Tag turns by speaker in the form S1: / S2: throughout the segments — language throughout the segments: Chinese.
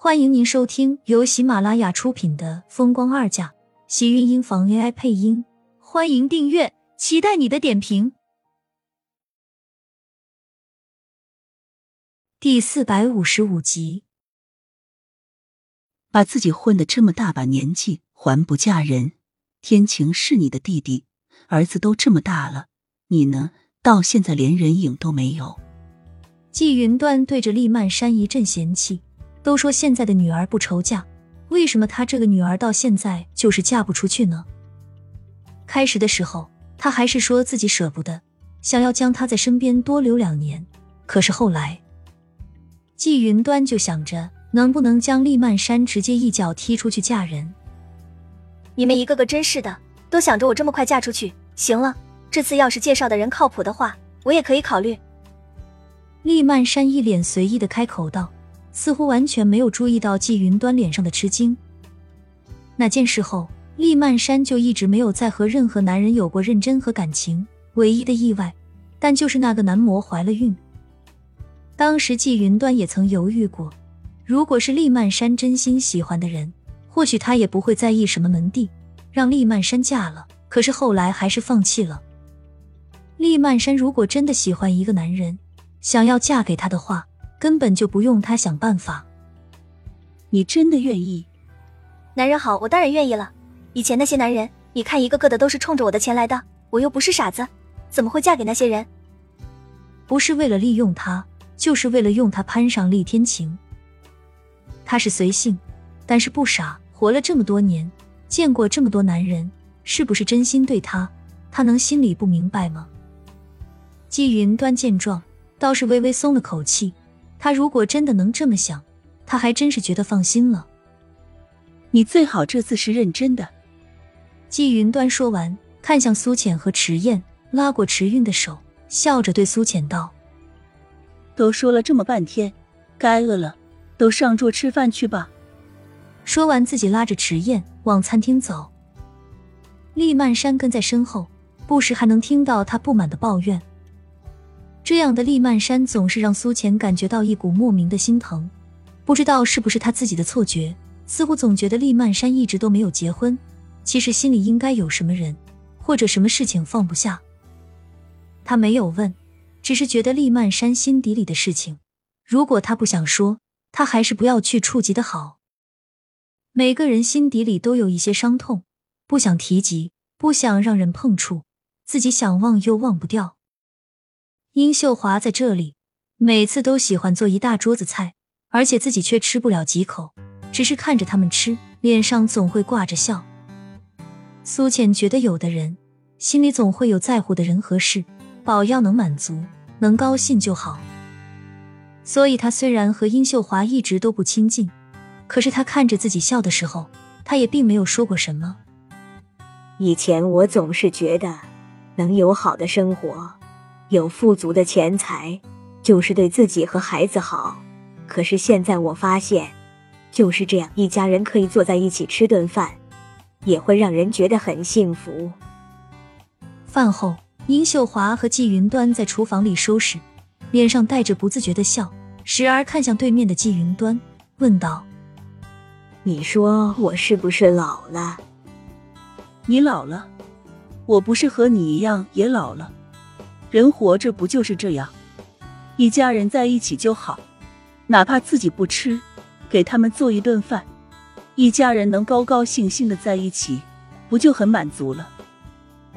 S1: 欢迎您收听由喜马拉雅出品的《风光二嫁》，喜运音房 AI 配音。欢迎订阅，期待你的点评。第四百五十五集，
S2: 把自己混的这么大把年纪还不嫁人，天晴是你的弟弟，儿子都这么大了，你呢？到现在连人影都没有。
S1: 季云端对着厉曼山一阵嫌弃，都说现在的女儿不愁嫁，为什么她这个女儿到现在就是嫁不出去呢？开始的时候，他还是说自己舍不得，想要将她在身边多留两年。可是后来，季云端就想着能不能将厉曼山直接一脚踢出去嫁人。
S3: 你们一个个真是的，都想着我这么快嫁出去。行了，这次要是介绍的人靠谱的话，我也可以考虑。
S1: 厉曼山一脸随意的开口道，似乎完全没有注意到季云端脸上的吃惊。那件事后，厉曼山就一直没有再和任何男人有过认真和感情。唯一的意外，但就是那个男模怀了孕。当时季云端也曾犹豫过，如果是厉曼山真心喜欢的人，或许他也不会在意什么门第，让厉曼山嫁了。可是后来还是放弃了。厉曼山如果真的喜欢一个男人，想要嫁给他的话，根本就不用他想办法。
S2: 你真的愿意？
S3: 男人好，我当然愿意了。以前那些男人，你看一个个的都是冲着我的钱来的，我又不是傻子，怎么会嫁给那些人？
S1: 不是为了利用他，就是为了用他攀上厉天晴。他是随性，但是不傻。活了这么多年，见过这么多男人，是不是真心对他？他能心里不明白吗？季云端见状。倒是微微松了口气，他如果真的能这么想，他还真是觉得放心了。
S2: 你最好这次是认真的。
S1: 季云端说完，看向苏浅和迟燕，拉过迟韵的手，笑着对苏浅道：“
S2: 都说了这么半天，该饿了，都上桌吃饭去吧。”
S1: 说完，自己拉着迟燕往餐厅走。厉曼山跟在身后，不时还能听到他不满的抱怨。这样的厉曼山总是让苏浅感觉到一股莫名的心疼，不知道是不是他自己的错觉，似乎总觉得厉曼山一直都没有结婚，其实心里应该有什么人或者什么事情放不下。他没有问，只是觉得厉曼山心底里的事情，如果他不想说，他还是不要去触及的好。每个人心底里都有一些伤痛，不想提及，不想让人碰触，自己想忘又忘不掉。殷秀华在这里，每次都喜欢做一大桌子菜，而且自己却吃不了几口，只是看着他们吃，脸上总会挂着笑。苏浅觉得，有的人心里总会有在乎的人和事，宝要能满足，能高兴就好。所以，他虽然和殷秀华一直都不亲近，可是他看着自己笑的时候，他也并没有说过什么。
S4: 以前我总是觉得，能有好的生活。有富足的钱财，就是对自己和孩子好。可是现在我发现，就是这样，一家人可以坐在一起吃顿饭，也会让人觉得很幸福。
S1: 饭后，殷秀华和季云端在厨房里收拾，脸上带着不自觉的笑，时而看向对面的季云端，问道：“
S4: 你说我是不是老了？
S2: 你老了，我不是和你一样也老了。”人活着不就是这样，一家人在一起就好，哪怕自己不吃，给他们做一顿饭，一家人能高高兴兴的在一起，不就很满足了？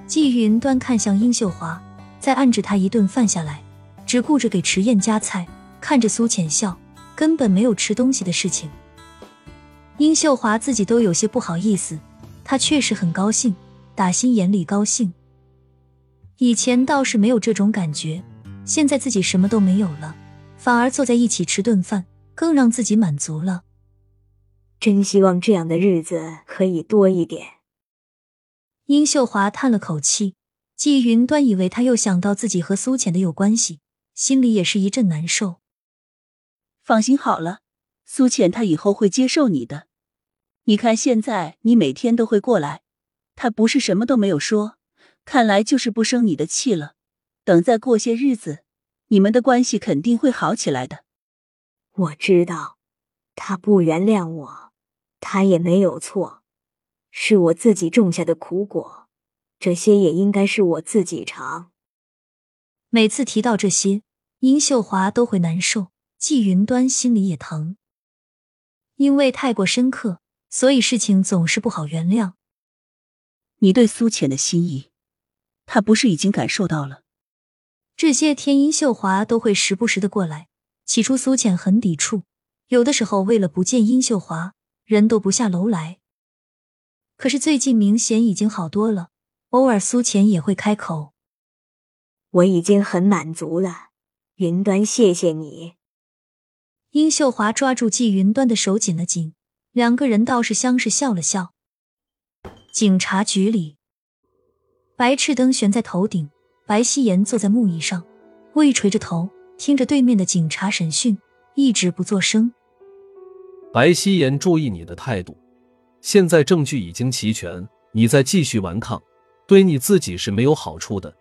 S1: 季云端看向殷秀华，再按着他一顿饭下来，只顾着给迟燕夹菜，看着苏浅笑，根本没有吃东西的事情。殷秀华自己都有些不好意思，她确实很高兴，打心眼里高兴。以前倒是没有这种感觉，现在自己什么都没有了，反而坐在一起吃顿饭，更让自己满足了。
S4: 真希望这样的日子可以多一点。
S1: 殷秀华叹了口气，季云端以为他又想到自己和苏浅的有关系，心里也是一阵难受。
S2: 放心好了，苏浅她以后会接受你的。你看现在你每天都会过来，她不是什么都没有说。看来就是不生你的气了。等再过些日子，你们的关系肯定会好起来的。
S4: 我知道，他不原谅我，他也没有错，是我自己种下的苦果，这些也应该是我自己尝。
S1: 每次提到这些，殷秀华都会难受，季云端心里也疼，因为太过深刻，所以事情总是不好原谅。
S2: 你对苏浅的心意，他不是已经感受到了？
S1: 这些天，殷秀华都会时不时的过来。起初，苏浅很抵触，有的时候为了不见殷秀华，人都不下楼来。可是最近明显已经好多了，偶尔苏浅也会开口：“
S4: 我已经很满足了，云端，谢谢你。”
S1: 殷秀华抓住季云端的手紧了紧，两个人倒是相视笑了笑。警察局里，白炽灯悬在头顶，白希言坐在木椅上，微垂着头，听着对面的警察审讯，一直不作声。
S5: 白希言，注意你的态度。现在证据已经齐全，你再继续顽抗，对你自己是没有好处的。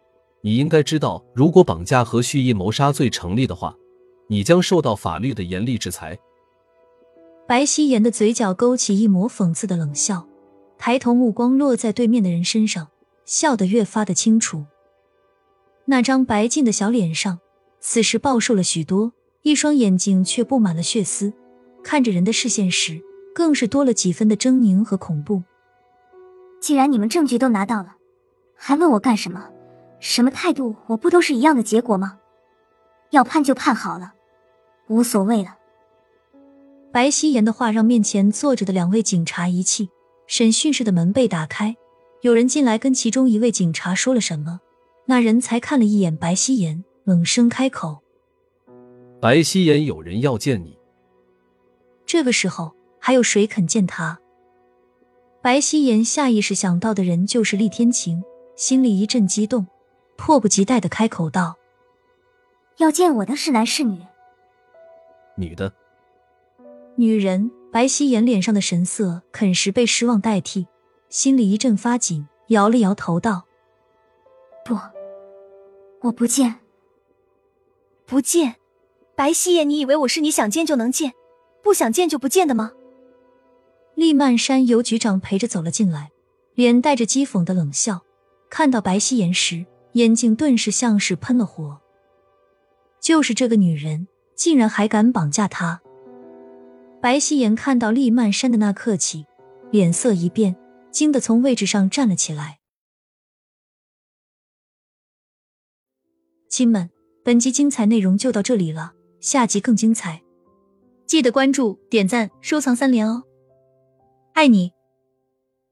S5: 你应该知道，如果绑架和蓄意谋杀罪成立的话，你将受到法律的严厉制裁。
S1: 白希言的嘴角勾起一抹讽刺的冷笑。抬头，目光落在对面的人身上，笑得越发的清楚。那张白净的小脸上，此时暴瘦了许多，一双眼睛却布满了血丝，看着人的视线时，更是多了几分的狰狞和恐怖。
S3: 既然你们证据都拿到了，还问我干什么？什么态度？我不都是一样的结果吗？要判就判好了，无所谓了。
S1: 白希言的话让面前坐着的两位警察一气。审讯室的门被打开，有人进来跟其中一位警察说了什么，那人才看了一眼白希言，冷声开口：“
S5: 白希言，有人要见你。”
S1: 这个时候还有谁肯见他？白希言下意识想到的人就是厉天晴，心里一阵激动，迫不及待的开口道：“
S3: 要见我的是男是女？”“
S5: 女的。”“
S1: 女人。”白希言脸上的神色肯时被失望代替，心里一阵发紧，摇了摇头道：“
S3: 不，我不见，
S6: 不见。白希言，你以为我是你想见就能见，不想见就不见的吗？”
S1: 厉曼山由局长陪着走了进来，脸带着讥讽的冷笑，看到白希言时，眼睛顿时像是喷了火。就是这个女人，竟然还敢绑架他！白希言看到厉曼山的那刻起，脸色一变，惊的从位置上站了起来。亲们，本集精彩内容就到这里了，下集更精彩，记得关注、点赞、收藏三连哦！爱你。